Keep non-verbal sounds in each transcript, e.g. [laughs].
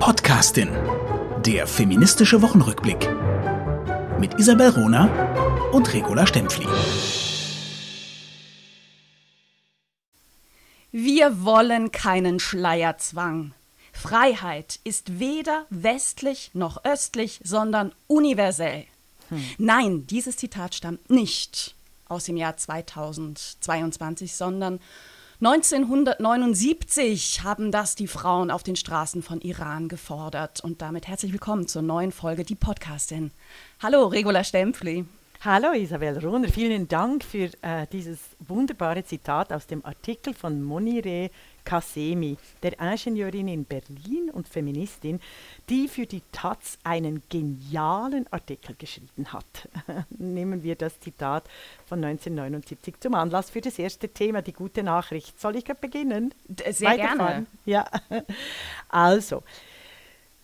Podcastin. Der feministische Wochenrückblick. Mit Isabel Rona und Regula Stempfli. Wir wollen keinen Schleierzwang. Freiheit ist weder westlich noch östlich, sondern universell. Hm. Nein, dieses Zitat stammt nicht aus dem Jahr 2022, sondern 1979 haben das die Frauen auf den Straßen von Iran gefordert. Und damit herzlich willkommen zur neuen Folge Die Podcastin. Hallo, Regula Stempfli. Hallo Isabel Rohner, vielen Dank für äh, dieses wunderbare Zitat aus dem Artikel von Monire Kasemi, der Ingenieurin in Berlin und Feministin, die für die Taz einen genialen Artikel geschrieben hat. [laughs] Nehmen wir das Zitat von 1979 zum Anlass für das erste Thema, die gute Nachricht. Soll ich beginnen? Sehr gerne. Ja, also.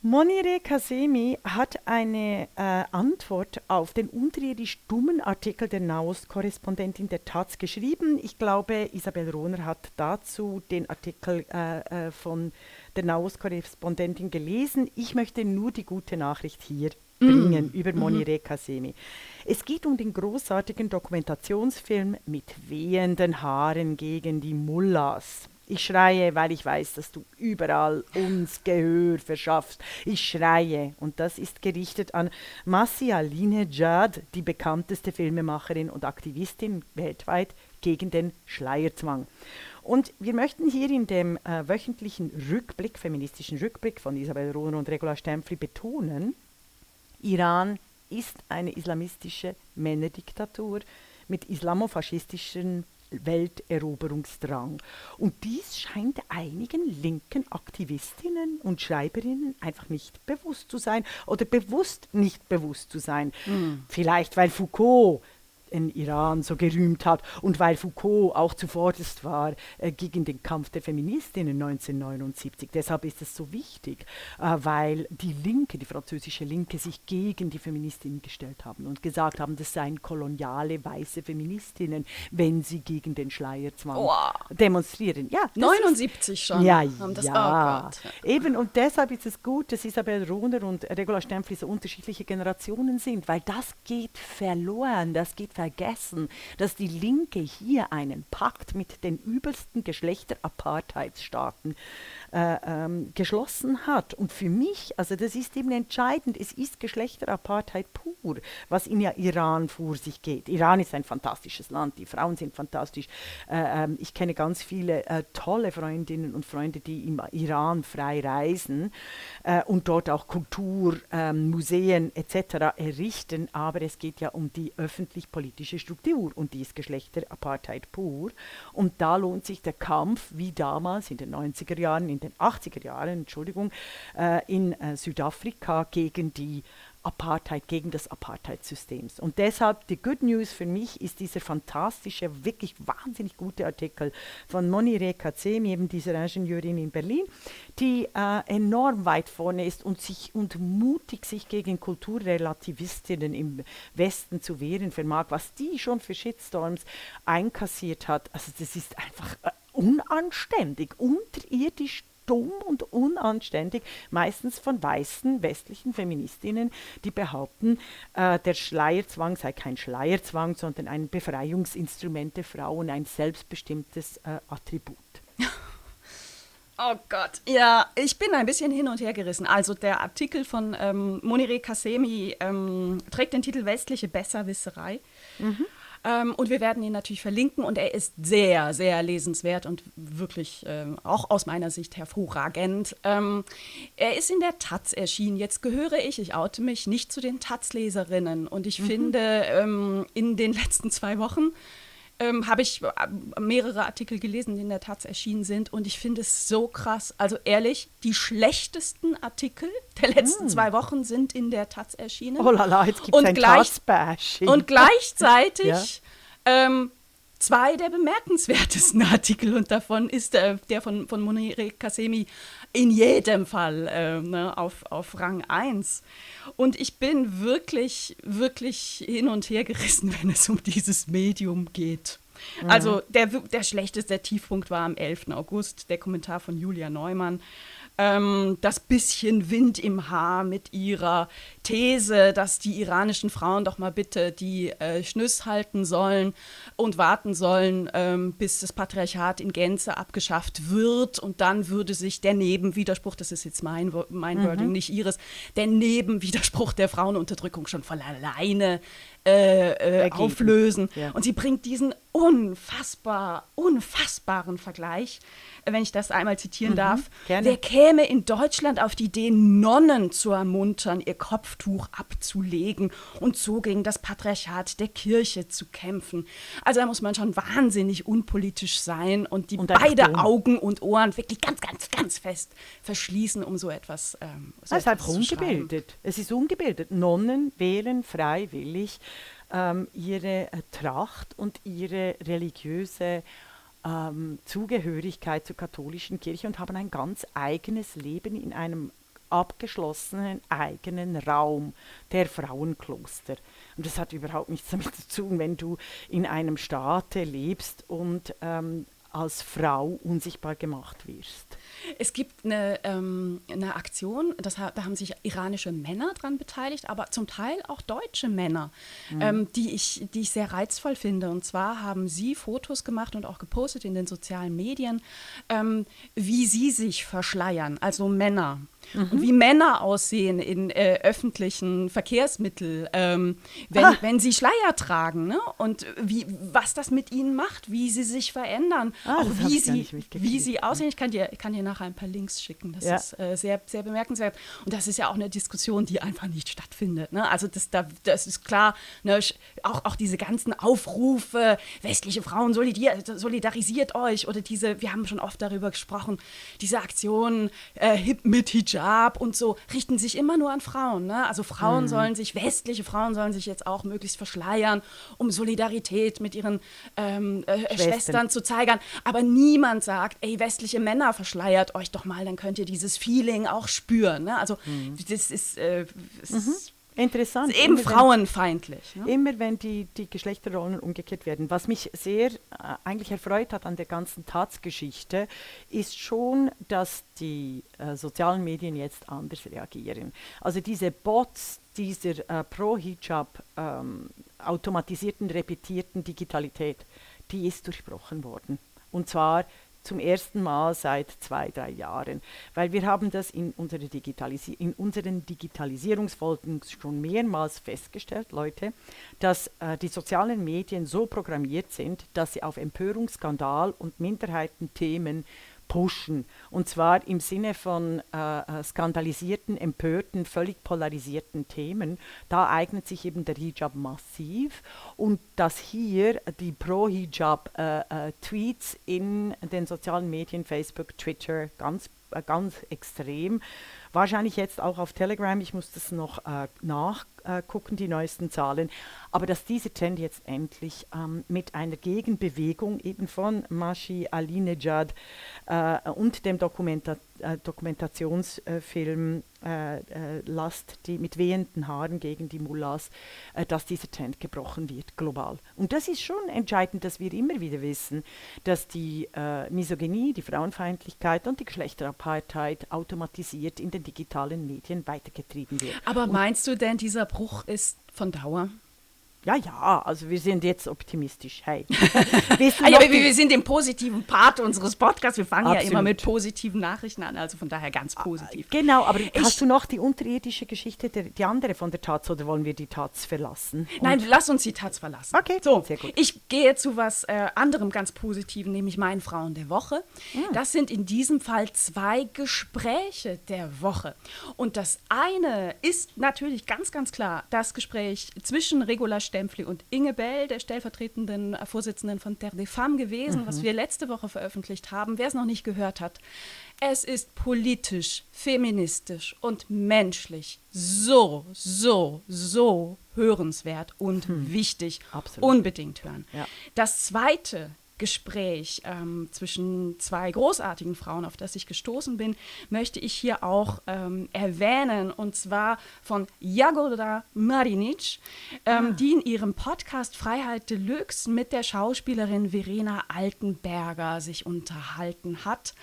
Monire Kasemi hat eine äh, Antwort auf den unterirdisch dummen Artikel der Nahost-Korrespondentin der Taz geschrieben. Ich glaube, Isabel Rohner hat dazu den Artikel äh, äh, von der Nahost-Korrespondentin gelesen. Ich möchte nur die gute Nachricht hier mm. bringen über mm. Monire Kasemi. Es geht um den großartigen Dokumentationsfilm mit wehenden Haaren gegen die Mullahs. Ich schreie, weil ich weiß, dass du überall uns Gehör verschaffst. Ich schreie. Und das ist gerichtet an Massi Jad, die bekannteste Filmemacherin und Aktivistin weltweit gegen den Schleierzwang. Und wir möchten hier in dem äh, wöchentlichen Rückblick, feministischen Rückblick von Isabel Rohner und Regula Stempfli betonen, Iran ist eine islamistische Männerdiktatur mit islamofaschistischen Welteroberungsdrang. Und dies scheint einigen linken Aktivistinnen und Schreiberinnen einfach nicht bewusst zu sein oder bewusst nicht bewusst zu sein. Mhm. Vielleicht weil Foucault in Iran so gerühmt hat und weil Foucault auch zuvorderst war äh, gegen den Kampf der Feministinnen 1979. Deshalb ist es so wichtig, äh, weil die Linke, die französische Linke, sich gegen die Feministinnen gestellt haben und gesagt haben, das seien koloniale weiße Feministinnen, wenn sie gegen den Schleierzwang oh. demonstrieren. Ja, 79 schon. Ja, haben das, ja. Oh Eben und deshalb ist es gut, dass Isabel Rohner und Regula Stempfli so unterschiedliche Generationen sind, weil das geht verloren, das geht vergessen, dass die Linke hier einen Pakt mit den übelsten Geschlechterapartheidsstaaten äh, ähm, geschlossen hat. Und für mich, also das ist eben entscheidend, es ist Geschlechterapartheid pur, was in Iran vor sich geht. Iran ist ein fantastisches Land, die Frauen sind fantastisch. Äh, äh, ich kenne ganz viele äh, tolle Freundinnen und Freunde, die im Iran frei reisen äh, und dort auch Kultur, ähm, Museen etc. errichten, aber es geht ja um die öffentlich-politische Struktur und die ist Geschlechterapartheid pur. Und da lohnt sich der Kampf, wie damals in den 90er Jahren, in den 80er Jahren, Entschuldigung, äh, in äh, Südafrika gegen die Apartheid, gegen das Apartheid-System. Und deshalb die Good News für mich ist dieser fantastische, wirklich wahnsinnig gute Artikel von Monire Kazemi, eben dieser Ingenieurin in Berlin, die äh, enorm weit vorne ist und sich und mutig sich gegen Kulturrelativistinnen im Westen zu wehren vermag, was die schon für Shitstorms einkassiert hat. Also das ist einfach äh, unanständig, unterirdisch dumm und unanständig, meistens von weißen westlichen Feministinnen, die behaupten, äh, der Schleierzwang sei kein Schleierzwang, sondern ein Befreiungsinstrument der Frauen, ein selbstbestimmtes äh, Attribut. [laughs] Oh Gott, ja, ich bin ein bisschen hin und her gerissen. Also der Artikel von ähm, Monire Kasemi ähm, trägt den Titel Westliche Besserwisserei. Mhm. Ähm, und wir werden ihn natürlich verlinken und er ist sehr, sehr lesenswert und wirklich ähm, auch aus meiner Sicht hervorragend. Ähm, er ist in der Taz erschienen. Jetzt gehöre ich, ich oute mich, nicht zu den Taz-Leserinnen und ich mhm. finde ähm, in den [laughs] letzten zwei Wochen ähm, habe ich äh, mehrere Artikel gelesen, die in der Taz erschienen sind. Und ich finde es so krass. Also ehrlich, die schlechtesten Artikel der letzten hm. zwei Wochen sind in der Taz erschienen. Oh lala, jetzt gibt es ein gleich. Und gleichzeitig [laughs] ja? ähm, zwei der bemerkenswertesten [laughs] Artikel. Und davon ist äh, der von, von Monire Kasemi in jedem Fall äh, ne, auf, auf Rang 1. Und ich bin wirklich, wirklich hin und her gerissen, [laughs] wenn es um dieses Medium geht. Mhm. Also der, der schlechteste Tiefpunkt war am 11. August, der Kommentar von Julia Neumann. ähm, das bisschen Wind im Haar mit ihrer These, dass die iranischen Frauen doch mal bitte die äh, Schnüss halten sollen und warten sollen, ähm, bis das Patriarchat in Gänze abgeschafft wird. Und dann würde sich der Nebenwiderspruch, das ist jetzt mein, mein mhm. Wording, nicht ihres, der Nebenwiderspruch der Frauenunterdrückung schon von alleine äh, äh, auflösen. Ja. Und sie bringt diesen unfassbar, unfassbaren Vergleich wenn ich das einmal zitieren mhm, darf. Gerne. Wer käme in Deutschland auf die Idee, Nonnen zu ermuntern, ihr Kopftuch abzulegen und so gegen das Patriarchat der Kirche zu kämpfen? Also da muss man schon wahnsinnig unpolitisch sein und die und beide Augen und Ohren wirklich ganz, ganz, ganz fest verschließen, um so etwas ähm, so Es ist einfach ungebildet. Es ist ungebildet. Nonnen wählen freiwillig ähm, ihre äh, Tracht und ihre religiöse ähm, Zugehörigkeit zur katholischen Kirche und haben ein ganz eigenes Leben in einem abgeschlossenen eigenen Raum, der Frauenkloster. Und das hat überhaupt nichts damit zu tun, wenn du in einem Staate lebst und ähm, als Frau unsichtbar gemacht wirst. Es gibt eine, ähm, eine Aktion, das, da haben sich iranische Männer dran beteiligt, aber zum Teil auch deutsche Männer, mhm. ähm, die, ich, die ich sehr reizvoll finde. Und zwar haben sie Fotos gemacht und auch gepostet in den sozialen Medien, ähm, wie sie sich verschleiern, also Männer. Mhm. Und wie Männer aussehen in äh, öffentlichen Verkehrsmitteln, ähm, wenn, ah. wenn sie Schleier tragen. Ne? Und wie, was das mit ihnen macht, wie sie sich verändern, ah, auch wie sie, wie sie aussehen. Ich kann dir, ich kann dir nachher ein paar Links schicken. Das ja. ist äh, sehr, sehr bemerkenswert. Und das ist ja auch eine Diskussion, die einfach nicht stattfindet. Ne? Also das, da, das ist klar, ne? auch, auch diese ganzen Aufrufe, westliche Frauen solidarisiert euch oder diese, wir haben schon oft darüber gesprochen, diese Aktionen äh, mit Hijab und so, richten sich immer nur an Frauen. Ne? Also Frauen mhm. sollen sich, westliche Frauen sollen sich jetzt auch möglichst verschleiern, um Solidarität mit ihren ähm, äh, Schwestern. Schwestern zu zeigen. Aber niemand sagt, ey, westliche Männer verschleiert euch doch mal, dann könnt ihr dieses Feeling auch spüren. Ne? Also mhm. das ist, äh, das mhm. ist Interessant. Ist eben immer frauenfeindlich. Ne? Immer wenn die, die Geschlechterrollen umgekehrt werden. Was mich sehr äh, eigentlich erfreut hat an der ganzen Tatsgeschichte, ist schon, dass die äh, sozialen Medien jetzt anders reagieren. Also diese Bots dieser äh, Pro-Hijab ähm, automatisierten, repetierten Digitalität, die ist durchbrochen worden. Und zwar zum ersten Mal seit zwei, drei Jahren. Weil wir haben das in, unsere Digitalisi in unseren Digitalisierungsfolgen schon mehrmals festgestellt, Leute, dass äh, die sozialen Medien so programmiert sind, dass sie auf Empörungsskandal und Minderheitenthemen pushen. Und zwar im Sinne von äh, äh, skandalisierten, empörten, völlig polarisierten Themen. Da eignet sich eben der Hijab massiv. Und dass hier die Pro-Hijab-Tweets äh, äh, in den sozialen Medien, Facebook, Twitter, ganz, äh, ganz extrem Wahrscheinlich jetzt auch auf Telegram, ich muss das noch äh, nachgucken, die neuesten Zahlen. Aber dass dieser Trend jetzt endlich ähm, mit einer Gegenbewegung eben von Mashi Alinejad äh, und dem Dokumenta äh, Dokumentationsfilm äh, äh, Last, die mit wehenden Haaren gegen die Mullahs, äh, dass dieser Trend gebrochen wird, global. Und das ist schon entscheidend, dass wir immer wieder wissen, dass die äh, Misogynie, die Frauenfeindlichkeit und die Geschlechterapartheid automatisiert in den digitalen Medien weitergetrieben wird. Aber meinst du denn, dieser Bruch ist von Dauer? Ja, ja, also wir sind jetzt optimistisch. Hey. [laughs] ah, ja, wir, wir, sind im positiven Part unseres Podcasts. Wir fangen Absolut. ja immer mit positiven Nachrichten an, also von daher ganz positiv. Genau, aber ich, hast du noch die unterirdische Geschichte, der, die andere von der Taz, oder wollen wir die Taz verlassen? Und Nein, lass uns die Taz verlassen. Okay, so, sehr gut. Ich gehe zu was äh, anderem ganz Positiven, nämlich meinen Frauen der Woche. Mhm. Das sind in diesem Fall zwei Gespräche der Woche. Und das eine ist natürlich ganz, ganz klar das Gespräch zwischen Regula Stell Stempfli und Inge Bell, der stellvertretenden Vorsitzenden von Terre des Femmes gewesen, mhm. was wir letzte Woche veröffentlicht haben. Wer es noch nicht gehört hat, es ist politisch, feministisch und menschlich so, so, so hörenswert und hm. wichtig. Absolut. Unbedingt hören. Ja. Das zweite Gespräch ähm, zwischen zwei großartigen Frauen, auf das ich gestoßen bin, möchte ich hier auch ähm, erwähnen. Und zwar von Jagoda Marinic, ähm, ah. die in ihrem Podcast Freiheit Deluxe mit der Schauspielerin Verena Altenberger sich unterhalten hat.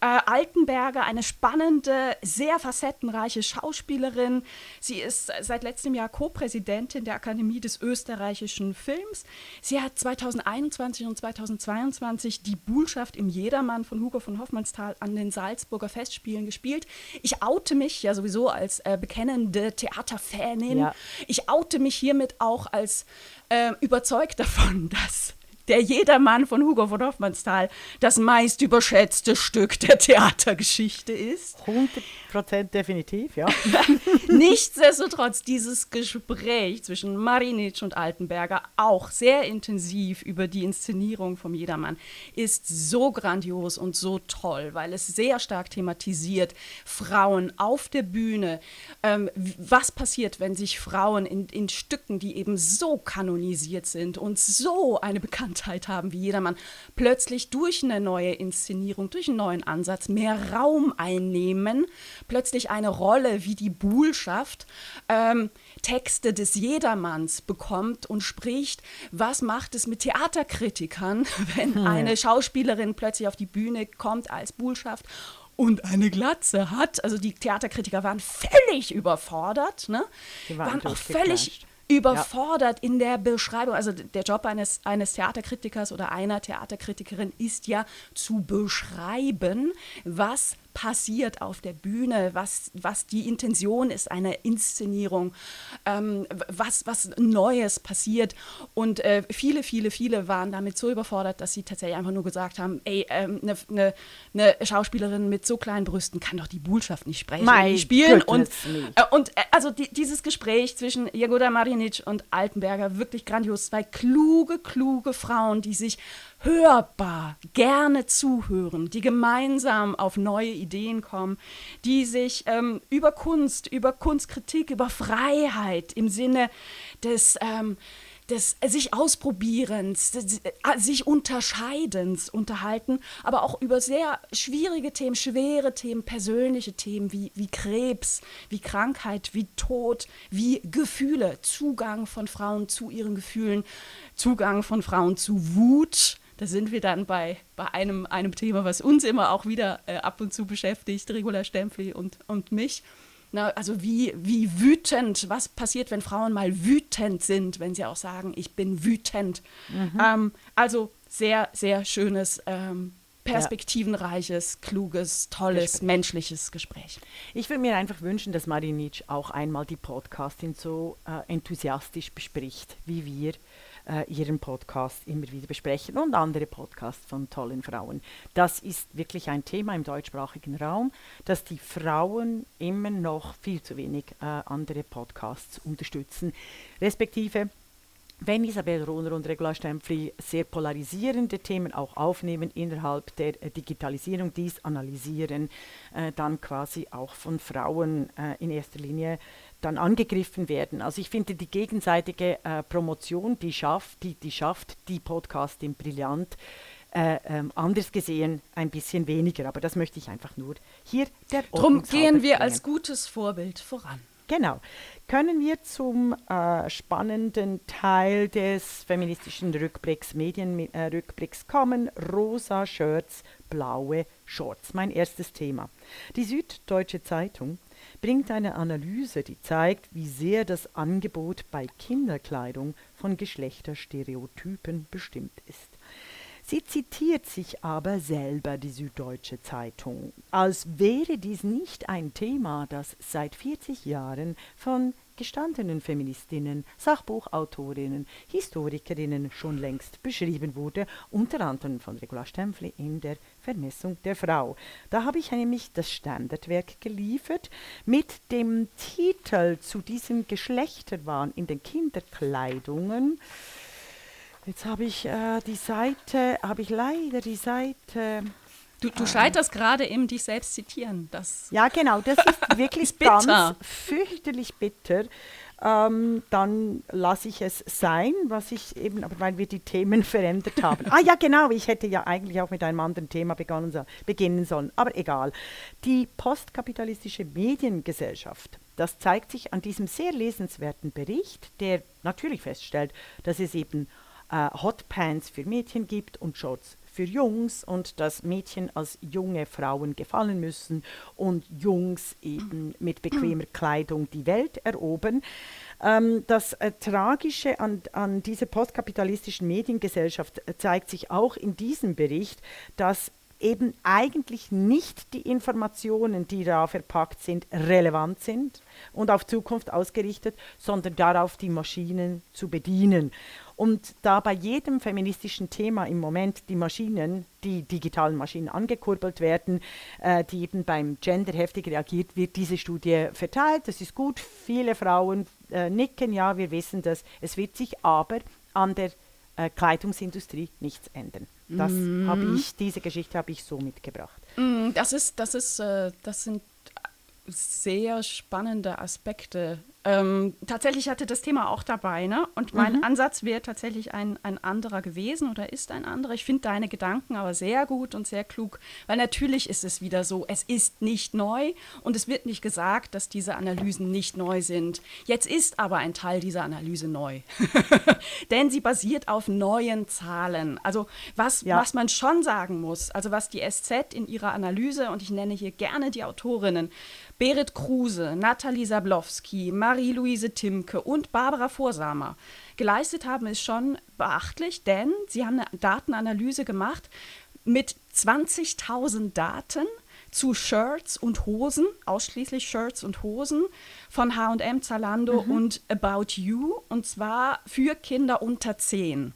Äh, Altenberger, eine spannende, sehr facettenreiche Schauspielerin. Sie ist seit letztem Jahr Co-Präsidentin der Akademie des österreichischen Films. Sie hat 2021 und 2022 die Buhlschaft im Jedermann von Hugo von Hoffmannsthal an den Salzburger Festspielen gespielt. Ich oute mich ja sowieso als äh, bekennende Theaterfanin. Ja. Ich oute mich hiermit auch als äh, überzeugt davon, [laughs] dass der Jedermann von Hugo von Hoffmannsthal das meist überschätzte Stück der Theatergeschichte ist. 100 Prozent definitiv, ja. [laughs] Nichtsdestotrotz, dieses Gespräch zwischen Marinic und Altenberger, auch sehr intensiv über die Inszenierung vom Jedermann, ist so grandios und so toll, weil es sehr stark thematisiert, Frauen auf der Bühne, ähm, was passiert, wenn sich Frauen in, in Stücken, die eben so kanonisiert sind und so eine Bekanntheit haben wie Jedermann, plötzlich durch eine neue Inszenierung, durch einen neuen Ansatz mehr Raum einnehmen, plötzlich eine Rolle wie die Buhlschaft ähm, Texte des Jedermanns bekommt und spricht, was macht es mit Theaterkritikern, [laughs] wenn hm. eine Schauspielerin plötzlich auf die Bühne kommt als Buhlschaft und eine Glatze hat. Also die Theaterkritiker waren völlig überfordert, ne? Die waren, waren auch völlig überfordert ja. in der Beschreibung. Also der Job eines, eines Theaterkritikers oder einer Theaterkritikerin ist ja zu beschreiben, was passiert auf der Bühne, was, was die Intention ist einer Inszenierung, ähm, was, was Neues passiert. Und äh, viele, viele, viele waren damit so überfordert, dass sie tatsächlich einfach nur gesagt haben, ey, eine ähm, ne, ne Schauspielerin mit so kleinen Brüsten kann doch die Bullschaft nicht sprechen, My spielen. Und, äh, und äh, also die, dieses Gespräch zwischen Jagoda Marinic und Altenberger, wirklich grandios. Zwei kluge, kluge Frauen, die sich hörbar gerne zuhören, die gemeinsam auf neue Ideen kommen, die sich ähm, über Kunst, über Kunstkritik, über Freiheit im Sinne des, ähm, des sich Ausprobierens, des, äh, sich Unterscheidens unterhalten, aber auch über sehr schwierige Themen, schwere Themen, persönliche Themen wie, wie Krebs, wie Krankheit, wie Tod, wie Gefühle, Zugang von Frauen zu ihren Gefühlen, Zugang von Frauen zu Wut, da sind wir dann bei, bei einem, einem Thema, was uns immer auch wieder äh, ab und zu beschäftigt, Regula Stempfli und, und mich. Na, also wie, wie wütend, was passiert, wenn Frauen mal wütend sind, wenn sie auch sagen, ich bin wütend. Mhm. Ähm, also sehr, sehr schönes, ähm, perspektivenreiches, kluges, tolles, Gespräch. menschliches Gespräch. Ich würde mir einfach wünschen, dass Marinitsch auch einmal die Podcastin so äh, enthusiastisch bespricht, wie wir äh, ihren Podcast immer wieder besprechen und andere Podcasts von tollen Frauen. Das ist wirklich ein Thema im deutschsprachigen Raum, dass die Frauen immer noch viel zu wenig äh, andere Podcasts unterstützen, respektive wenn Isabel Rohner und Regula Stempfli sehr polarisierende Themen auch aufnehmen innerhalb der äh, Digitalisierung, dies analysieren, äh, dann quasi auch von Frauen äh, in erster Linie dann angegriffen werden. Also ich finde die gegenseitige äh, Promotion, die schafft, die, die schafft die Podcastin brillant. Äh, ähm, anders gesehen ein bisschen weniger, aber das möchte ich einfach nur hier der Drum gehen wir als gutes Vorbild voran. Genau. Können wir zum äh, spannenden Teil des feministischen Rückblicks, Medienrückblicks äh, kommen? Rosa Shirts, blaue Shorts. Mein erstes Thema. Die Süddeutsche Zeitung bringt eine Analyse, die zeigt, wie sehr das Angebot bei Kinderkleidung von Geschlechterstereotypen bestimmt ist. Sie zitiert sich aber selber die Süddeutsche Zeitung, als wäre dies nicht ein Thema, das seit 40 Jahren von gestandenen Feministinnen, Sachbuchautorinnen, Historikerinnen schon längst beschrieben wurde, unter anderem von Regula Stempfli in der Vermessung der Frau. Da habe ich nämlich das Standardwerk geliefert mit dem Titel zu diesem Geschlechterwahn in den Kinderkleidungen. Jetzt habe ich äh, die Seite, habe ich leider die Seite Du, du scheiterst gerade im dich selbst zitieren. Das ja, genau, das ist [laughs] wirklich ist ganz fürchterlich bitter. Ähm, dann lasse ich es sein, was ich eben, aber weil wir die Themen verändert haben. ah ja, genau, ich hätte ja eigentlich auch mit einem anderen Thema begonnen, so, beginnen sollen, aber egal. Die postkapitalistische Mediengesellschaft, das zeigt sich an diesem sehr lesenswerten Bericht, der natürlich feststellt, dass es eben äh, Hotpants für Mädchen gibt und Shorts für Jungs und dass Mädchen als junge Frauen gefallen müssen und Jungs eben mit bequemer Kleidung die Welt erobern. Ähm, das äh, Tragische an, an dieser postkapitalistischen Mediengesellschaft äh, zeigt sich auch in diesem Bericht, dass eben eigentlich nicht die Informationen, die da verpackt sind, relevant sind und auf Zukunft ausgerichtet, sondern darauf, die Maschinen zu bedienen. Und da bei jedem feministischen Thema im Moment die Maschinen, die digitalen Maschinen angekurbelt werden, äh, die eben beim Gender heftig reagiert, wird diese Studie verteilt. Das ist gut. Viele Frauen äh, nicken, ja, wir wissen das. Es wird sich aber an der äh, Kleidungsindustrie nichts ändern. Das mm. habe ich, diese Geschichte habe ich so mitgebracht. Mm, das ist, das ist, äh, das sind sehr spannende Aspekte ähm, tatsächlich hatte das Thema auch dabei, ne? Und mein mhm. Ansatz wäre tatsächlich ein, ein anderer gewesen oder ist ein anderer. Ich finde deine Gedanken aber sehr gut und sehr klug, weil natürlich ist es wieder so, es ist nicht neu und es wird nicht gesagt, dass diese Analysen nicht neu sind. Jetzt ist aber ein Teil dieser Analyse neu, [laughs] denn sie basiert auf neuen Zahlen. Also was, ja. was man schon sagen muss, also was die SZ in ihrer Analyse, und ich nenne hier gerne die Autorinnen, Berit Kruse, Nathalie Sablowski, Marie-Louise Timke und Barbara Vorsamer geleistet haben, ist schon beachtlich, denn sie haben eine Datenanalyse gemacht mit 20.000 Daten zu Shirts und Hosen, ausschließlich Shirts und Hosen von HM, Zalando mhm. und About You, und zwar für Kinder unter 10.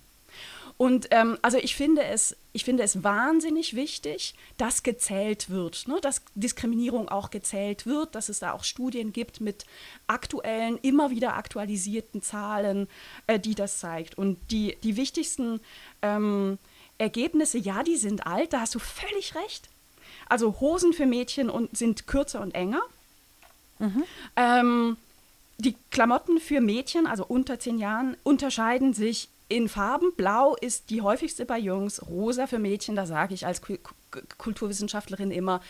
Und ähm, also ich finde es, ich finde es wahnsinnig wichtig, dass gezählt wird, ne? dass Diskriminierung auch gezählt wird, dass es da auch Studien gibt mit aktuellen, immer wieder aktualisierten Zahlen, äh, die das zeigt. Und die, die wichtigsten ähm, Ergebnisse, ja, die sind alt, da hast du völlig recht. Also Hosen für Mädchen und, sind kürzer und enger. Mhm. Ähm, die Klamotten für Mädchen, also unter zehn Jahren, unterscheiden sich in Farben. Blau ist die häufigste bei Jungs, rosa für Mädchen, da sage ich als Ku Kulturwissenschaftlerin immer,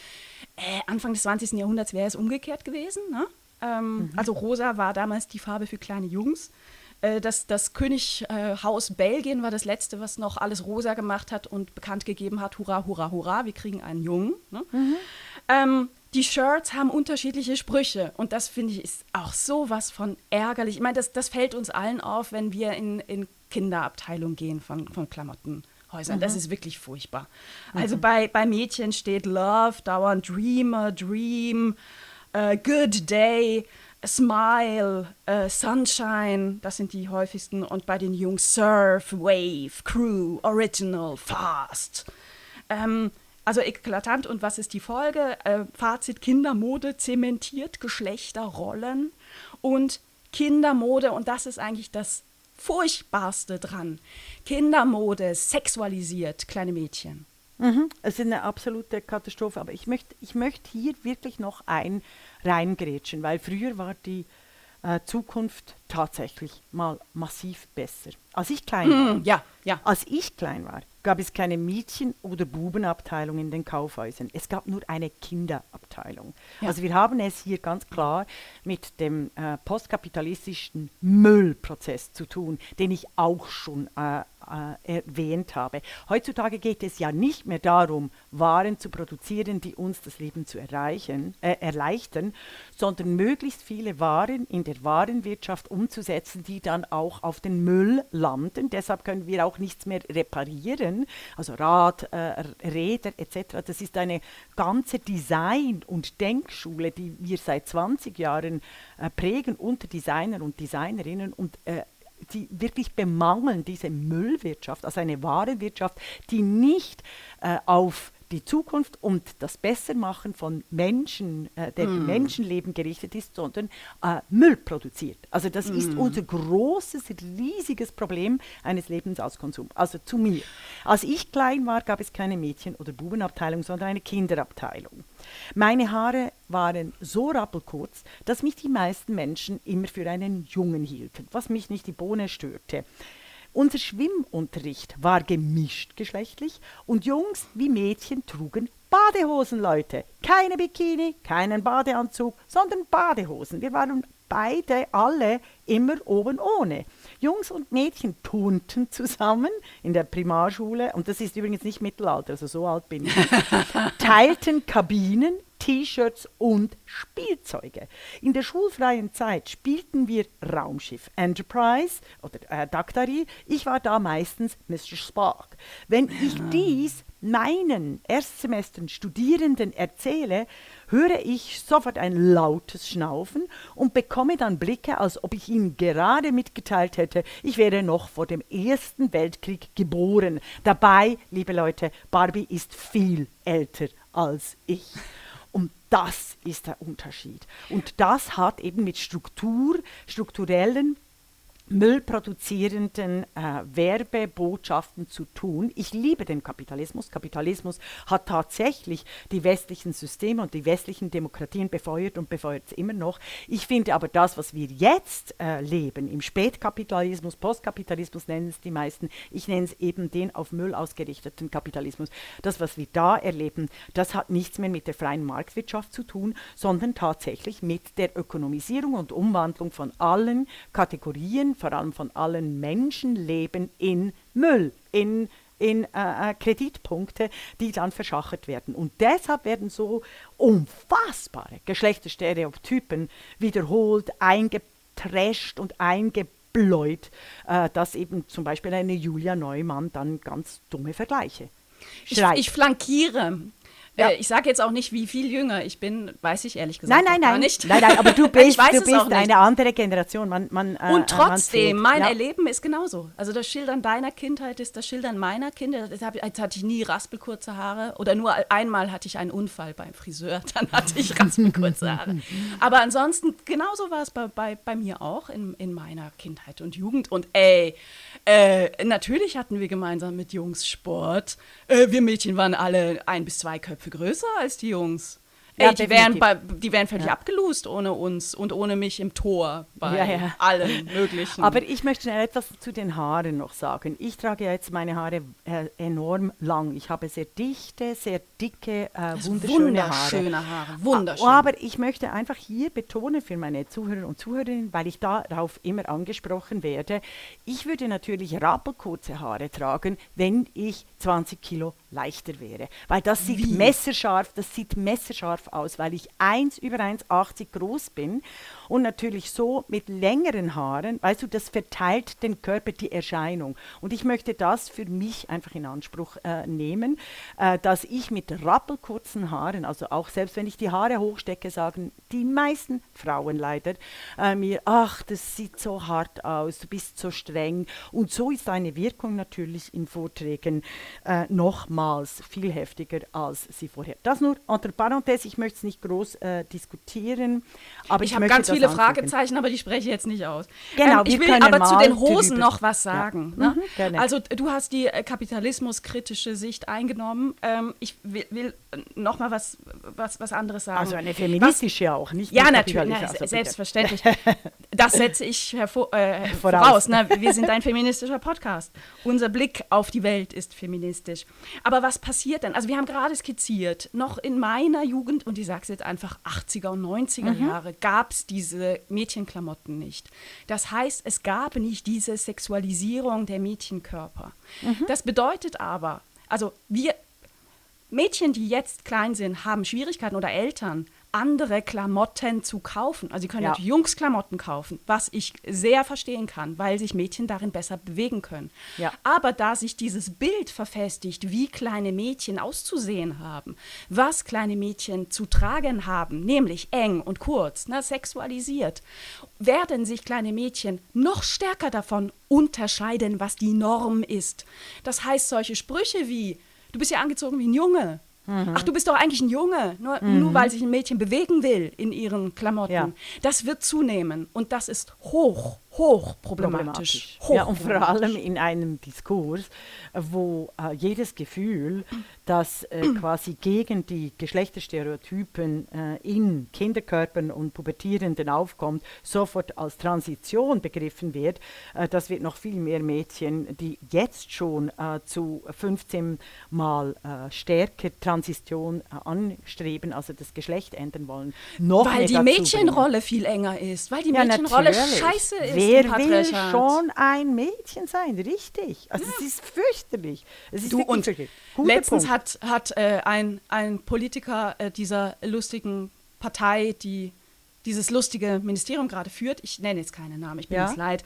äh, Anfang des 20. Jahrhunderts wäre es umgekehrt gewesen. Ne? Ähm, mhm. Also rosa war damals die Farbe für kleine Jungs. Äh, das, das Könighaus äh, Belgien war das letzte, was noch alles rosa gemacht hat und bekannt gegeben hat, hurra, hurra, hurra, wir kriegen einen Jungen. Ne? Mhm. Ähm, die Shirts haben unterschiedliche Sprüche und das finde ich ist auch sowas von ärgerlich. Ich meine, das, das fällt uns allen auf, wenn wir in, in Kinderabteilung gehen von, von Klamottenhäusern. Mhm. Das ist wirklich furchtbar. Mhm. Also bei, bei Mädchen steht Love, dauernd Dreamer, Dream, uh, Good Day, Smile, uh, Sunshine, das sind die häufigsten. Und bei den Jungs Surf, Wave, Crew, Original, Fast. Ähm, also eklatant. Und was ist die Folge? Äh, Fazit: Kindermode zementiert Geschlechterrollen und Kindermode. Und das ist eigentlich das Furchtbarste dran. Kindermode sexualisiert kleine Mädchen. Mhm. Es ist eine absolute Katastrophe. Aber ich möchte ich möcht hier wirklich noch ein reingrätschen, weil früher war die äh, Zukunft tatsächlich mal massiv besser. Als ich klein war, mm, ja, ja. als ich klein war, gab es keine Mädchen- oder Bubenabteilung in den Kaufhäusern. Es gab nur eine Kinderabteilung. Ja. Also wir haben es hier ganz klar mit dem äh, postkapitalistischen Müllprozess zu tun, den ich auch schon äh, äh, erwähnt habe. Heutzutage geht es ja nicht mehr darum, Waren zu produzieren, die uns das Leben zu erreichen, äh, erleichtern, sondern möglichst viele Waren in der Warenwirtschaft umzusetzen, die dann auch auf den Müll landen. Deshalb können wir auch nichts mehr reparieren, also Rad, äh, Räder etc. Das ist eine ganze Design- und Denkschule, die wir seit 20 Jahren äh, prägen unter Designer und Designerinnen und äh, die wirklich bemangeln diese Müllwirtschaft, also eine wahre Wirtschaft, die nicht äh, auf die Zukunft und das Bessermachen von Menschen, äh, der mm. Menschenleben gerichtet ist, sondern äh, Müll produziert. Also das mm. ist unser großes, riesiges Problem eines Lebens als Konsum. Also zu mir. Als ich klein war, gab es keine Mädchen- oder Bubenabteilung, sondern eine Kinderabteilung. Meine Haare waren so rappelkurz, dass mich die meisten Menschen immer für einen Jungen hielten, was mich nicht die Bohne störte. Unser Schwimmunterricht war gemischt geschlechtlich und Jungs wie Mädchen trugen Badehosen, Leute. Keine Bikini, keinen Badeanzug, sondern Badehosen. Wir waren beide alle immer oben ohne. Jungs und Mädchen turnten zusammen in der Primarschule, und das ist übrigens nicht Mittelalter, also so alt bin ich, [laughs] teilten Kabinen, T-Shirts und Spielzeuge. In der schulfreien Zeit spielten wir Raumschiff Enterprise oder äh, Daktari. Ich war da meistens Mr. Spock. Wenn ich dies meinen Erstsemestern Studierenden erzähle, höre ich sofort ein lautes Schnaufen und bekomme dann Blicke, als ob ich ihnen gerade mitgeteilt hätte, ich wäre noch vor dem Ersten Weltkrieg geboren. Dabei, liebe Leute, Barbie ist viel älter als ich. Das ist der Unterschied. Und das hat eben mit Struktur, strukturellen müllproduzierenden äh, Werbebotschaften zu tun. Ich liebe den Kapitalismus. Kapitalismus hat tatsächlich die westlichen Systeme und die westlichen Demokratien befeuert und befeuert es immer noch. Ich finde aber das, was wir jetzt äh, leben, im Spätkapitalismus, Postkapitalismus nennen es die meisten, ich nenne es eben den auf Müll ausgerichteten Kapitalismus, das, was wir da erleben, das hat nichts mehr mit der freien Marktwirtschaft zu tun, sondern tatsächlich mit der Ökonomisierung und Umwandlung von allen Kategorien vor allem von allen Menschenleben in Müll, in in äh, äh, Kreditpunkte, die dann verschachert werden. Und deshalb werden so unfassbare Geschlechterstereotypen wiederholt, eingeprescht und eingebläut, äh, dass eben zum Beispiel eine Julia Neumann dann ganz dumme Vergleiche schreibt. Ich, ich flankiere ja. Äh, ich sage jetzt auch nicht, wie viel jünger ich bin, weiß ich ehrlich gesagt nein, nein, nein. nicht. Nein, nein, aber du [laughs] bist, du bist eine andere Generation. Man, man, äh, Und trotzdem, mein ja. Erleben ist genauso. Also das Schildern deiner Kindheit ist das Schildern meiner Kinder. Jetzt, hatte ich nie raspelkurze Haare oder nur einmal hatte ich einen Unfall beim Friseur, [laughs] dann hatte ich raspelkurze Haare. aber ansonsten, genauso war es bei, bei, bei mir auch in, in meiner Kindheit und Jugend. Und ey, äh, natürlich hatten wir gemeinsam mit Jungs Sport. Äh, wir Mädchen waren alle ein bis zwei Köpfe größer als die Jungs. Ja, Ey, die, wären bei, die wären völlig ja. abgelust ohne uns und ohne mich im Tor bei ja, ja. allen möglichen. Aber ich möchte etwas zu den Haaren noch sagen. Ich trage jetzt meine Haare äh, enorm lang. Ich habe sehr dichte, sehr dicke, äh, wunderschöne, wunderschöne Haare. Haare. Wunderschön. Aber ich möchte einfach hier betonen für meine Zuhörer und Zuhörerinnen, weil ich darauf immer angesprochen werde, ich würde natürlich rappelkurze Haare tragen, wenn ich 20 Kilo leichter wäre. Weil das sieht Wie? messerscharf, das sieht messerscharf aus, weil ich 1 über 1,80 groß bin und natürlich so mit längeren Haaren, weißt du, das verteilt den Körper die Erscheinung. Und ich möchte das für mich einfach in Anspruch äh, nehmen, äh, dass ich mit rappelkurzen Haaren, also auch selbst wenn ich die Haare hochstecke, sagen die meisten Frauen leider äh, mir, ach, das sieht so hart aus, du bist so streng. Und so ist eine Wirkung natürlich in Vorträgen äh, nochmals viel heftiger als sie vorher. Das nur entre parenthèse, ich möchte es nicht groß äh, diskutieren. Aber ich, ich habe ganz viele Fragezeichen, aber die spreche ich jetzt nicht aus. Genau, ähm, ich will aber zu den Hosen noch was sagen. Ja. Ne? Mhm, also du hast die äh, kapitalismuskritische Sicht eingenommen. Ähm, ich will, will noch mal was, was, was anderes sagen. Also eine feministische was, auch, nicht Ja, natürlich, na, also selbstverständlich. das setze ich hervor, äh, [laughs] voraus. Ne? Wir sind ein feministischer Podcast. Unser Blick auf die Welt ist feministisch. Aber was passiert denn? Also wir haben gerade skizziert, noch in meiner Jugend, und ich sage es jetzt einfach 80er und 90er mhm. Jahre, gab es diese Mädchenklamotten nicht. Das heißt, es gab nicht diese Sexualisierung der Mädchenkörper. Mhm. Das bedeutet aber, also wir Mädchen, die jetzt klein sind, haben Schwierigkeiten oder Eltern andere Klamotten zu kaufen. Also sie können ja. natürlich Jungsklamotten kaufen, was ich sehr verstehen kann, weil sich Mädchen darin besser bewegen können. Ja. Aber da sich dieses Bild verfestigt, wie kleine Mädchen auszusehen haben, was kleine Mädchen zu tragen haben, nämlich eng und kurz, ne, sexualisiert, werden sich kleine Mädchen noch stärker davon unterscheiden, was die Norm ist. Das heißt, solche Sprüche wie, du bist ja angezogen wie ein Junge, Mhm. Ach, du bist doch eigentlich ein Junge, nur, mhm. nur weil sich ein Mädchen bewegen will in ihren Klamotten. Ja. Das wird zunehmen und das ist hoch, hoch problematisch. Hoch ja, und vor allem in einem Diskurs, wo äh, jedes Gefühl dass äh, [clears throat] quasi gegen die Geschlechterstereotypen äh, in Kinderkörpern und Pubertierenden aufkommt, sofort als Transition begriffen wird. Äh, das wird noch viel mehr Mädchen, die jetzt schon äh, zu 15 Mal äh, stärker Transition äh, anstreben, also das Geschlecht ändern wollen, noch Weil die Mädchenrolle viel enger ist, weil die ja, Mädchenrolle natürlich. scheiße ist. Wer will schon ein Mädchen sein? Richtig. Also es ist fürchterlich. Es ist Du, und Letztens Punkt. Hat, hat äh, ein, ein Politiker äh, dieser lustigen Partei, die dieses lustige Ministerium gerade führt, ich nenne jetzt keinen Namen, ich bin Ja. es leid,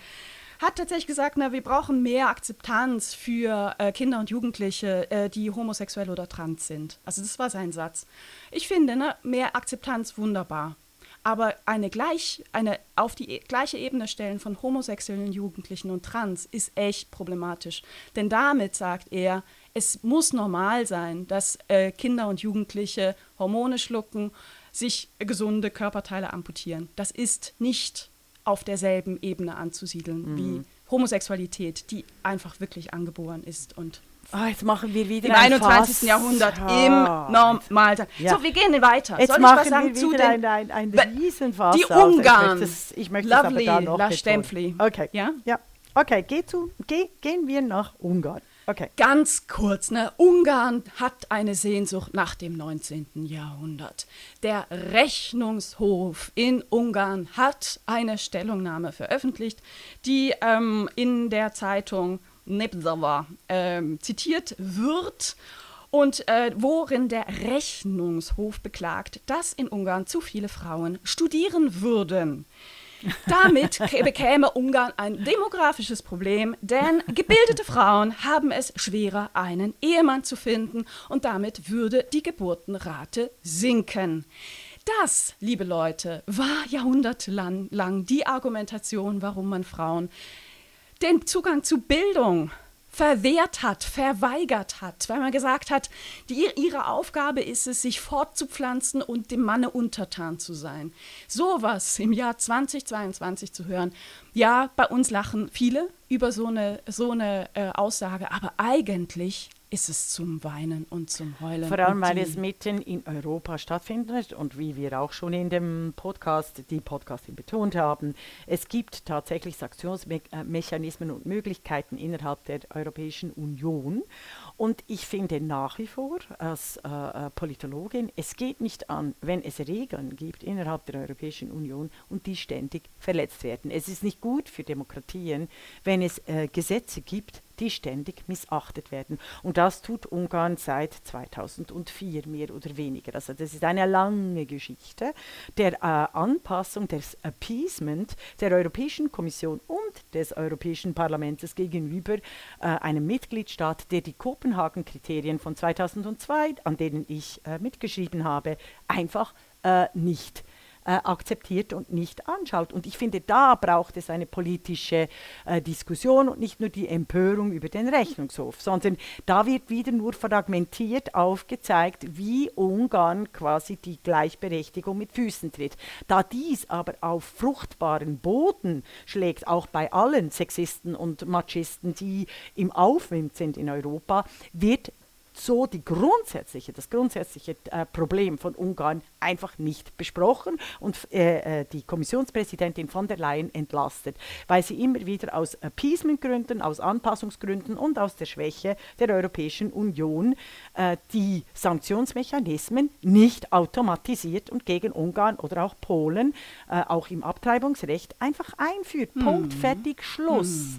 hat tatsächlich gesagt, na, wir brauchen mehr Akzeptanz für äh, Kinder und Jugendliche, äh, die homosexuell oder trans sind. Also das war sein Satz. Ich finde, ne, mehr Akzeptanz wunderbar. Aber eine gleich, eine auf die e gleiche Ebene stellen von homosexuellen Jugendlichen und trans ist echt problematisch. Denn damit sagt er, es muss normal sein, dass äh, Kinder und Jugendliche Hormone schlucken, sich gesunde Körperteile amputieren. Das ist nicht auf derselben Ebene anzusiedeln wie Homosexualität, die einfach wirklich angeboren ist und Ah, jetzt machen wir wieder im ein 21. Fass. Jahrhundert Ah, im Normalsein. Ja. So, wir gehen weiter. Jetzt Soll ich machen was sagen wir zu wieder den ein, ein, ein Riesenfass die. Ich Ungarn. möchte es- Ich möchte aber Lovely, da noch La. Stempfli. Okay. Ja? ja. Okay, geh zu, geh, gehen wir nach Ungarn. Okay. Ganz kurz, ne? Ungarn hat eine Sehnsucht nach dem 19. Jahrhundert. Der Rechnungshof in Ungarn hat eine Stellungnahme veröffentlicht, die ähm, in der Zeitung Nebzava ähm, zitiert wird und äh, worin der Rechnungshof beklagt, dass in Ungarn zu viele Frauen studieren würden. Damit bekäme Ungarn ein demografisches Problem, denn gebildete Frauen haben es schwerer, einen Ehemann zu finden und damit würde die Geburtenrate sinken. Das, liebe Leute, war jahrhundertelang lang die Argumentation, warum man Frauen den Zugang zu Bildung verwehrt hat, verweigert hat, weil man gesagt hat, die, ihre Aufgabe ist es, sich fortzupflanzen und dem Manne untertan zu sein. Sowas im Jahr 2022 zu hören, ja, bei uns lachen viele über so eine, so eine äh, Aussage, aber eigentlich ist es zum Weinen und zum Heulen. Vor allem, weil es mitten in Europa stattfindet und wie wir auch schon in dem Podcast, die Podcastin betont haben, es gibt tatsächlich Sanktionsmechanismen und Möglichkeiten innerhalb der Europäischen Union. Und ich finde nach wie vor als äh, äh, Politologin, es geht nicht an, wenn es Regeln gibt innerhalb der Europäischen Union und die ständig verletzt werden. Es ist nicht gut für Demokratien, wenn es äh, Gesetze gibt, die ständig missachtet werden. Und das tut Ungarn seit 2004 mehr oder weniger. Also das ist eine lange Geschichte der äh, Anpassung, des Appeasement der Europäischen Kommission und des Europäischen Parlaments gegenüber äh, einem Mitgliedstaat, der die Kopenhagen-Kriterien von 2002, an denen ich äh, mitgeschrieben habe, einfach äh, nicht äh, akzeptiert und nicht anschaut. Und ich finde, da braucht es eine politische äh, Diskussion und nicht nur die Empörung über den Rechnungshof, sondern da wird wieder nur fragmentiert aufgezeigt, wie Ungarn quasi die Gleichberechtigung mit Füßen tritt. Da dies aber auf fruchtbaren Boden schlägt, auch bei allen Sexisten und Machisten, die im Aufwind sind in Europa, wird so die grundsätzliche, das grundsätzliche äh, Problem von Ungarn einfach nicht besprochen und äh, äh, die Kommissionspräsidentin von der Leyen entlastet, weil sie immer wieder aus Appeasementgründen, aus Anpassungsgründen und aus der Schwäche der Europäischen Union äh, die Sanktionsmechanismen nicht automatisiert und gegen Ungarn oder auch Polen, äh, auch im Abtreibungsrecht, einfach einführt. Punkt, fertig, Schluss.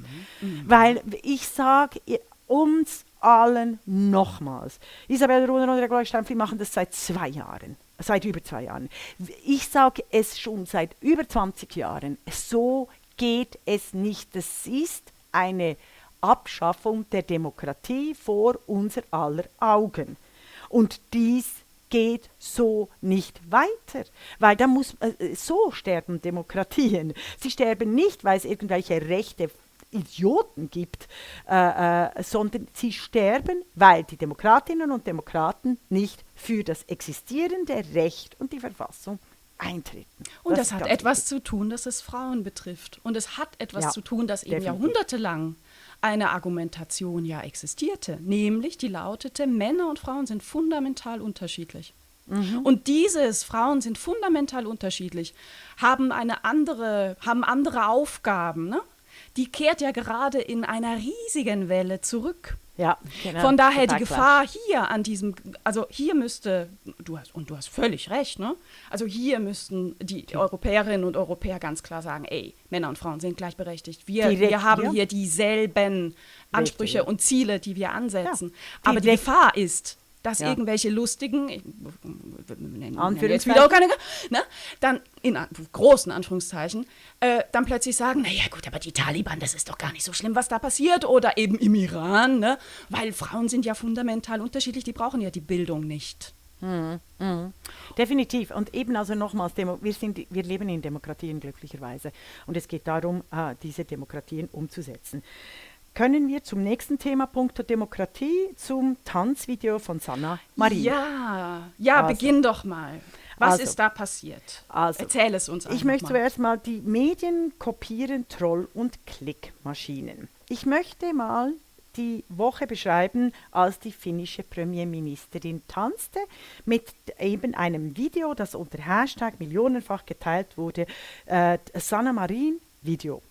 Weil ich sage uns allen nochmals. Isabel Runer und Regula Stempfli machen das seit zwei Jahren. Seit über zwei Jahren. Ich sage es schon seit über 20 Jahren. So geht es nicht. Das ist eine Abschaffung der Demokratie vor unser aller Augen. Und dies geht so nicht weiter, weil da muss äh, so sterben Demokratien. Sie sterben nicht, weil es irgendwelche rechte Idioten gibt, äh, äh, sondern sie sterben, weil die Demokratinnen und Demokraten nicht für das existierende Recht und die Verfassung eintreten. Und das, ist hat etwas wichtig. zu tun, dass es Frauen betrifft. Und es hat etwas Ja, zu tun, dass eben definitiv. jahrhundertelang eine Argumentation ja existierte, nämlich die lautete, Männer und Frauen sind fundamental unterschiedlich. Mhm. Und dieses, Frauen sind fundamental unterschiedlich, haben eine andere, haben andere Aufgaben. Ne? Die kehrt ja gerade in einer riesigen Welle zurück. Ja, genau. Von daher die Gefahr hier an diesem, also hier müsste, du hast, und du hast völlig recht, ne? Also hier müssten die Europäerinnen und Europäer ganz klar sagen, ey, Männer und Frauen sind gleichberechtigt. Wir, wir haben hier dieselben Ansprüche Richtig. und Ziele, die wir ansetzen. Ja. Aber die Gefahr ist, dass ja. irgendwelche lustigen, ich, nennen jetzt wieder auch keine, ne, dann in großen Anführungszeichen, äh, dann plötzlich sagen, naja gut, aber die Taliban, das ist doch gar nicht so schlimm, was da passiert. Oder eben im Iran, ne, weil Frauen sind ja fundamental unterschiedlich, die brauchen ja die Bildung nicht. Mhm. Mhm. Definitiv. Und eben also nochmals, wir, sind, wir leben in Demokratien glücklicherweise. Und es geht darum, äh, diese Demokratien umzusetzen können wir zum nächsten Thema Punkt Demokratie, zum Tanzvideo von Sanna Marie. Ja, ja, also, beginn doch mal. Was also, ist da passiert? Also, Erzähl es uns Ich möchte mal. zuerst mal die Medien kopieren Troll- und Klickmaschinen. Ich möchte mal die Woche beschreiben, als die finnische Premierministerin tanzte, mit eben einem Video, das unter Hashtag millionenfach geteilt wurde, äh, Sanna Marin Video.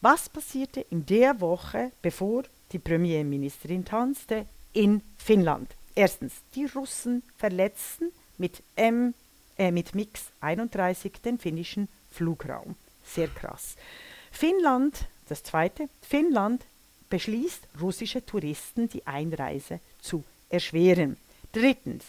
Was passierte in der Woche, bevor die Premierministerin tanzte, in Finnland? Erstens, die Russen verletzten mit, M, äh, mit MiX 31 den finnischen Flugraum. Sehr krass. Finnland, das zweite, Finnland beschließt, russische Touristen die Einreise zu erschweren. Drittens,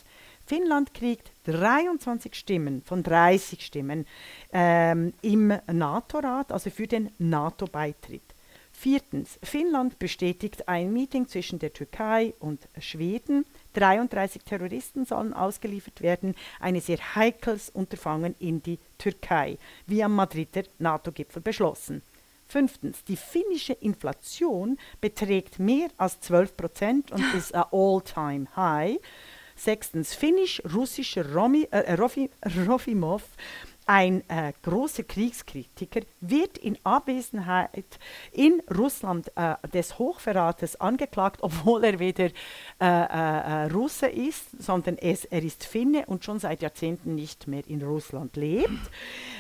Finnland kriegt 23 Stimmen von 30 Stimmen ähm, im NATO-Rat, also für den NATO-Beitritt. Viertens, Finnland bestätigt ein Meeting zwischen der Türkei und Schweden. 33 Terroristen sollen ausgeliefert werden, ein sehr heikles Unterfangen in die Türkei, wie am Madrider NATO-Gipfel beschlossen. Fünftens, die finnische Inflation beträgt mehr als 12 Prozent und ist ein All-Time-High. Sechstens, finnisch-russischer Romi, äh, Rofi, Rofimov, ein äh, großer Kriegskritiker, wird in Abwesenheit in Russland äh, des Hochverrates angeklagt, obwohl er weder äh, äh, äh, Russe ist, sondern es, er ist Finne und schon seit Jahrzehnten nicht mehr in Russland lebt.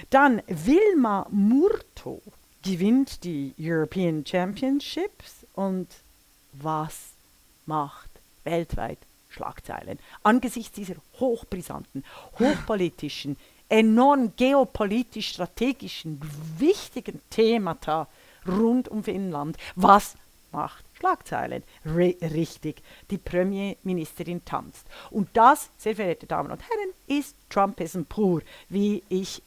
Dann Wilma Murto gewinnt die European Championships und was macht weltweit Schlagzeilen. Angesichts dieser hochbrisanten, hochpolitischen, enorm geopolitisch strategischen, wichtigen Themata rund um Finnland. Was macht Schlagzeilen? R richtig, die Premierministerin tanzt. Und das, sehr verehrte Damen und Herren, ist Trumpism pur, wie ich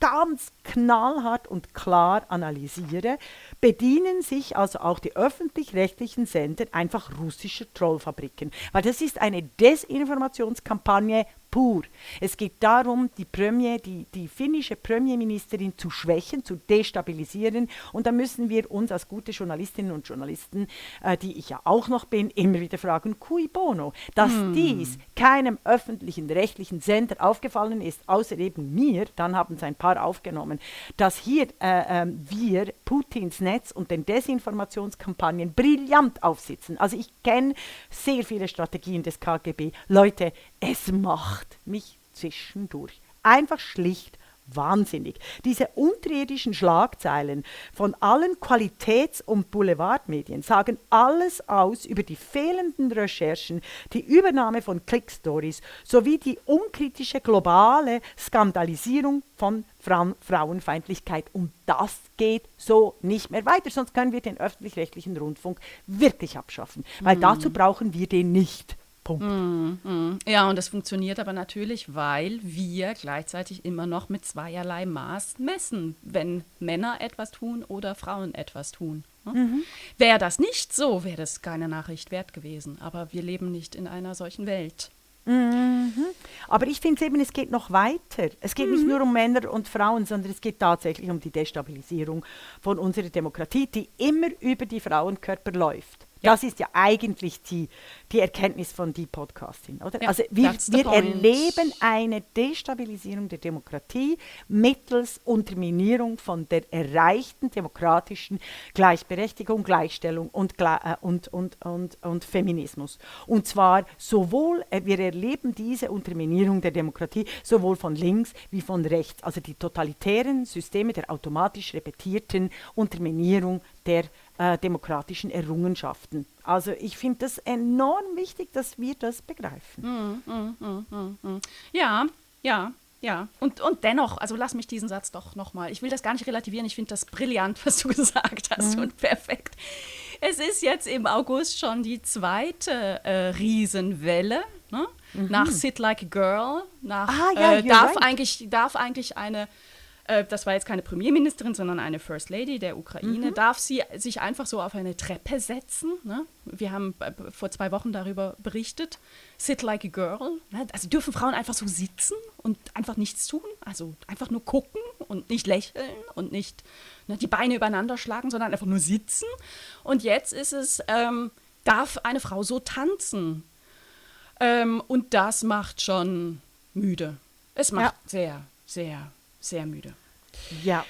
ganz knallhart und klar analysiere, bedienen sich also auch die öffentlich-rechtlichen Sender einfach russischer Trollfabriken. Weil das ist eine Desinformationskampagne pur. Es geht darum, die, Premier, die, die finnische Premierministerin zu schwächen, zu destabilisieren. Und da müssen wir uns als gute Journalistinnen und Journalisten, äh, die ich ja auch noch bin, immer wieder fragen, cui bono, dass hm. dies keinem öffentlichen rechtlichen Sender aufgefallen ist, außer eben mir, dann haben es ein paar aufgenommen, dass hier äh, äh, wir Putins Netz und den Desinformationskampagnen brillant aufsitzen. Also ich kenne sehr viele Strategien des KGB. Leute, es macht mich zwischendurch einfach schlicht wahnsinnig. Diese unterirdischen Schlagzeilen von allen Qualitäts- und Boulevardmedien sagen alles aus über die fehlenden Recherchen, die Übernahme von Clickstories sowie die unkritische globale Skandalisierung von Fra Frauenfeindlichkeit. Und das geht so nicht mehr weiter, sonst können wir den öffentlich-rechtlichen Rundfunk wirklich abschaffen, weil mhm. dazu brauchen wir den nicht. Punkt. Mm, mm. Ja, und das funktioniert aber natürlich, weil wir gleichzeitig immer noch mit zweierlei Maß messen, wenn Männer etwas tun oder Frauen etwas tun. Ne? Mhm. Wäre das nicht so, wäre das keine Nachricht wert gewesen. Aber wir leben nicht in einer solchen Welt. Mhm. Aber ich finde eben, es geht noch weiter. Es geht mhm. nicht nur um Männer und Frauen, sondern es geht tatsächlich um die Destabilisierung von unserer Demokratie, die immer über die Frauenkörper läuft. Das ist ja eigentlich die, die Erkenntnis von die Podcasting, oder? Ja, also wir, wir erleben eine Destabilisierung der Demokratie mittels Unterminierung von der erreichten demokratischen Gleichberechtigung, Gleichstellung und, äh, und, und, und, und Feminismus. Und zwar sowohl, äh, wir erleben diese Unterminierung der Demokratie sowohl von links wie von rechts, also die totalitären Systeme der automatisch repetierten Unterminierung der äh, demokratischen Errungenschaften. Also ich finde das enorm wichtig, dass wir das begreifen. Ja, ja, ja. Und, und dennoch, also lass mich diesen Satz doch nochmal. Ich will das gar nicht relativieren. Ich finde das brillant, [laughs] was du gesagt hast und perfekt. Es ist jetzt im August schon die zweite äh, Riesenwelle. Ne? Nach Sit Like a Girl, nach Ah, ja, äh, darf, right. eigentlich, darf eigentlich eine, äh, das war jetzt keine Premierministerin, sondern eine First Lady der Ukraine, darf sie sich einfach so auf eine Treppe setzen. Ne? Wir haben äh, vor zwei Wochen darüber berichtet. Sit like a girl. Ne? Also dürfen Frauen einfach so sitzen und einfach nichts tun. Also einfach nur gucken und nicht lächeln und nicht ne, die Beine übereinander schlagen, sondern einfach nur sitzen. Und jetzt ist es, ähm, darf eine Frau so tanzen? Ähm, und das macht schon müde. Es macht sehr, sehr, sehr müde. Ja.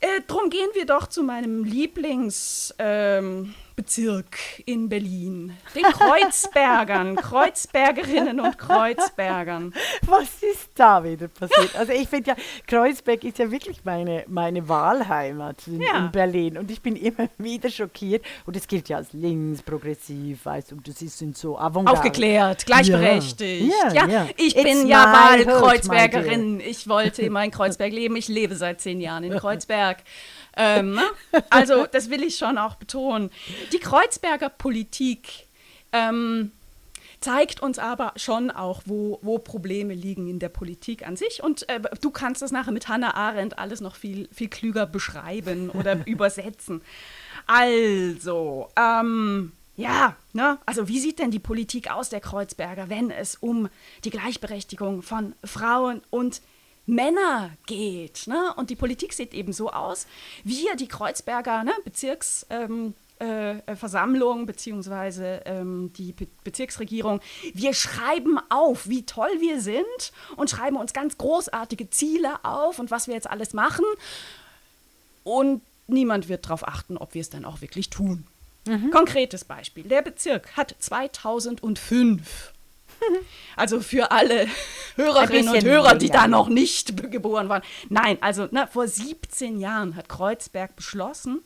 Äh, drum gehen wir doch zu meinem Lieblingsbezirk ähm, Bezirk in Berlin, den Kreuzbergern, [laughs] Kreuzbergerinnen und Kreuzbergern. Was ist da wieder passiert? Also ich finde ja, Kreuzberg ist ja wirklich meine, meine Wahlheimat in, Ja. in Berlin und ich bin immer [laughs] wieder schockiert und es gilt ja als links, progressiv, weißt du, das ist sind so Avantgarde. Aufgeklärt, gleichberechtigt. Ja, Ja, ja. ich It's bin ja my Wahlkreuzbergerin. Ich wollte immer in Kreuzberg leben. Ich lebe seit zehn Jahren in [laughs] Kreuzberg. Ähm, ne? also, das will ich schon auch betonen. Die Kreuzberger Politik ähm, zeigt uns aber schon auch, wo, wo Probleme liegen in der Politik an sich. Und äh, du kannst das nachher mit Hannah Arendt alles noch viel, viel klüger beschreiben oder [laughs] übersetzen. Also, ähm, ja, ne? Also wie sieht denn die Politik aus der Kreuzberger, wenn es um die Gleichberechtigung von Frauen und Männer geht? Ne? Und die Politik sieht eben so aus. Wir, die Kreuzberger ne, Bezirksversammlung ähm, äh, Versammlung, beziehungsweise ähm, die Be Bezirksregierung, wir schreiben auf, wie toll wir sind und schreiben uns ganz großartige Ziele auf und was wir jetzt alles machen. Und niemand wird darauf achten, ob wir es dann auch wirklich tun. Konkretes Beispiel. Der Bezirk hat 2005, also für alle Hörerinnen und Hörer, die da noch nicht geboren waren. Nein, also ne, vor 17 Jahren hat Kreuzberg beschlossen,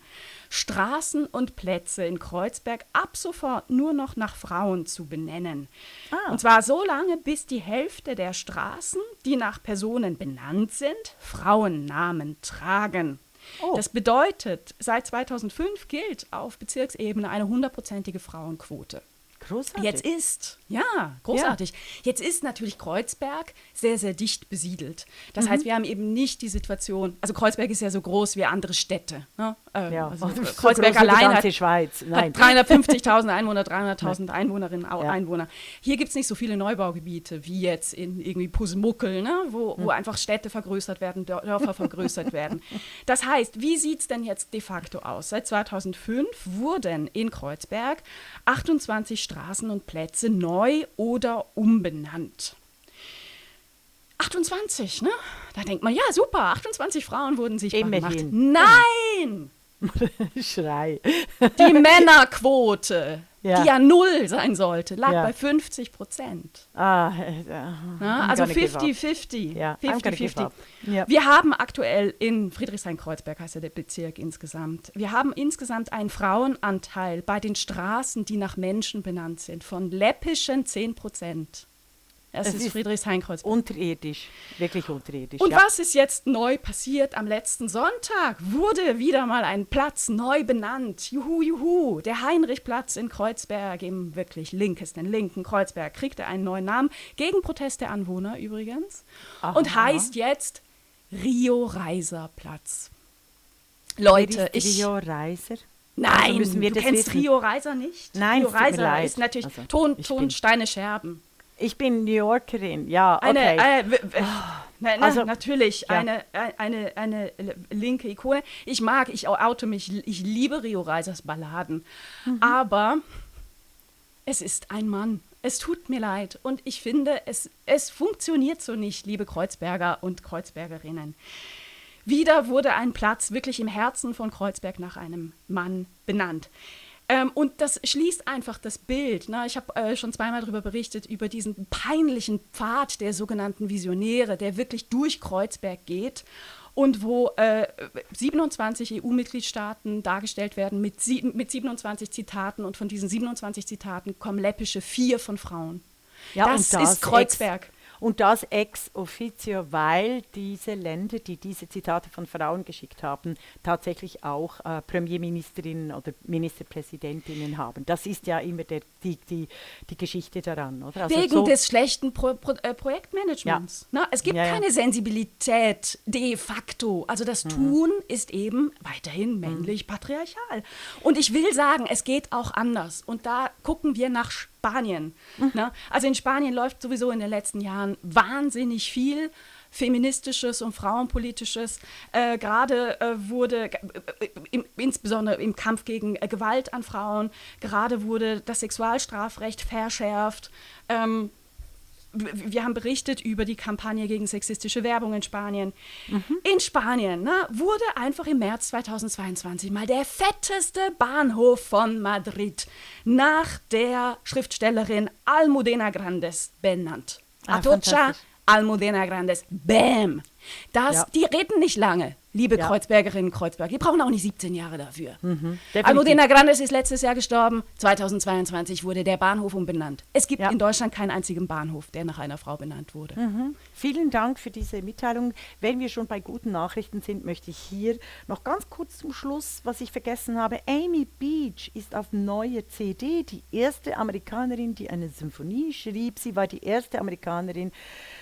Straßen und Plätze in Kreuzberg ab sofort nur noch nach Frauen zu benennen. Ah. Und zwar so lange, bis die Hälfte der Straßen, die nach Personen benannt sind, Frauennamen tragen. Oh. Das bedeutet, seit 2005 gilt auf Bezirksebene eine hundertprozentige Frauenquote. Großartig. Jetzt ist, ja, großartig. Jetzt ist natürlich Kreuzberg sehr, sehr dicht besiedelt. Das Mhm. heißt, wir haben eben nicht die Situation, also Kreuzberg ist ja so groß wie andere Städte. Ne? Ähm, ja. also so Kreuzberg die allein hat, Schweiz. Nein. hat 350.000 Einwohner, 300.000 Einwohnerinnen, Ja. Einwohner. Hier gibt es nicht so viele Neubaugebiete wie jetzt in irgendwie Pusemuckel, ne? wo, wo einfach Städte vergrößert werden, Dör- Dörfer vergrößert werden. Das heißt, wie sieht es denn jetzt de facto aus? Seit 2005 wurden in Kreuzberg 28 Straßen und Plätze neu oder umbenannt. 28, ne? Da denkt man, ja, super, 28 Frauen wurden sichtbar Immerhin. gemacht. Nein! [laughs] Schrei. Die [laughs] Männerquote, Ja. die ja null sein sollte, lag Ja. bei 50 Prozent. Ah, äh, Ja, I'm also gonna give up. 50-50. Ja, I'm gonna give 50-50. up. Ja. Wir haben aktuell in Friedrichshain-Kreuzberg, heißt ja der Bezirk insgesamt, wir haben insgesamt einen Frauenanteil bei den Straßen, die nach Menschen benannt sind, von läppischen 10 Prozent. Das Es ist, ist Friedrichshain-Kreuzberg. Unterirdisch. Wirklich unterirdisch. Und ja. was ist jetzt neu passiert? Am letzten Sonntag wurde wieder mal ein Platz neu benannt. Juhu, juhu. Der Heinrichplatz in Kreuzberg, im wirklich linkesten, linken Kreuzberg, kriegte einen neuen Namen. Gegen Protest der Anwohner übrigens. Und Aha. heißt jetzt Rio-Reiser-Platz. Leute, Wer ist ich. Rio Reiser? Nein, Also du kennst wissen. Rio Reiser nicht? Nein, Rio es Reiser ist natürlich Also, Ton, ich Ton bin- Steine, Scherben. Ich bin New Yorkerin, ja, Eine, okay. äh, w- w- na, na, Also, natürlich, ja. eine, äh, eine, eine linke Ikone. Ich mag, ich oute mich, ich liebe Rio Reisers Balladen. Mhm. Aber es ist ein Mann. Es tut mir leid. Und ich finde, es, es funktioniert so nicht, liebe Kreuzberger und Kreuzbergerinnen. Wieder wurde ein Platz wirklich im Herzen von Kreuzberg nach einem Mann benannt. Ähm, und das schließt einfach das Bild. Ne? Ich habe äh, schon zweimal darüber berichtet, über diesen peinlichen Pfad der sogenannten Visionäre, der wirklich durch Kreuzberg geht und wo äh, 27 EU-Mitgliedstaaten dargestellt werden mit, sie, mit 27 Zitaten und von diesen 27 Zitaten kommen läppische vier von Frauen. Ja, das, das ist Kreuzberg. Und das ex officio, weil diese Länder, die diese Zitate von Frauen geschickt haben, tatsächlich auch äh, Premierministerinnen oder Ministerpräsidentinnen haben. Das ist ja immer der, die, die, die Geschichte daran. Oder? Also Wegen so des schlechten Pro, Pro, äh, Projektmanagements. Ja. Na, es gibt ja, ja. keine Sensibilität de facto. Also das mhm. Tun ist eben weiterhin mhm. männlich patriarchal. Und ich will sagen, es geht auch anders. Und da gucken wir nach Spanien. Mhm. Ne? Also in Spanien läuft sowieso in den letzten Jahren wahnsinnig viel feministisches und frauenpolitisches. Äh, gerade äh, wurde, äh, im, insbesondere im Kampf gegen äh, Gewalt an Frauen, gerade wurde das Sexualstrafrecht verschärft. Ähm, wir haben berichtet über die Kampagne gegen sexistische Werbung in Spanien. Mhm. In Spanien ne, wurde einfach im März 2022 mal der fetteste Bahnhof von Madrid nach der Schriftstellerin Almudena Grandes benannt. Ah, Atocha Almudena Grandes. Bam! Das, ja. Die reden nicht lange liebe ja. Kreuzbergerinnen und Kreuzberg. Die brauchen auch nicht 17 Jahre dafür. Mhm, Almudena Grandes ist letztes Jahr gestorben. 2022 wurde der Bahnhof umbenannt. Es gibt ja. in Deutschland keinen einzigen Bahnhof, der nach einer Frau benannt wurde. Mhm. Vielen Dank für diese Mitteilung. Wenn wir schon bei guten Nachrichten sind, möchte ich hier noch ganz kurz zum Schluss, was ich vergessen habe. Amy Beach ist auf neue CD die erste Amerikanerin, die eine Symphonie schrieb. Sie war die erste Amerikanerin,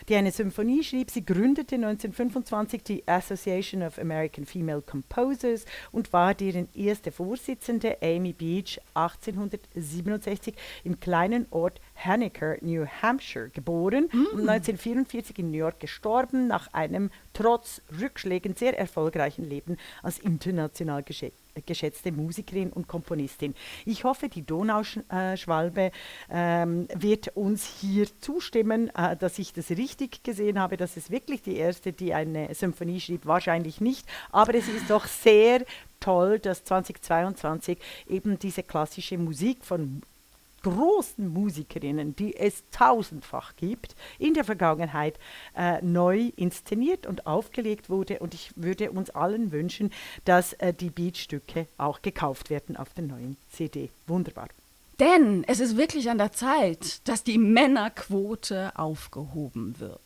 die eine Symphonie schrieb. Sie gründete 1925 die Association of American Female Composers und war deren erste Vorsitzende, Amy Beach, 1867 im kleinen Ort Henniker, New Hampshire, geboren mm. und 1944 in New York gestorben, nach einem trotz Rückschlägen sehr erfolgreichen Leben als international geschätzt geschätzte Musikerin und Komponistin. Ich hoffe, die Donauschwalbe ähm, wird uns hier zustimmen, äh, dass ich das richtig gesehen habe, dass es wirklich die erste, die eine Symphonie schrieb, wahrscheinlich nicht, aber es ist doch sehr toll, dass 2022 eben diese klassische Musik von großen Musikerinnen, die es tausendfach gibt, in der Vergangenheit äh, neu inszeniert und aufgelegt wurde. Und ich würde uns allen wünschen, dass äh, die Beatstücke auch gekauft werden auf der neuen CD. Wunderbar. Denn es ist wirklich an der Zeit, dass die Männerquote aufgehoben wird.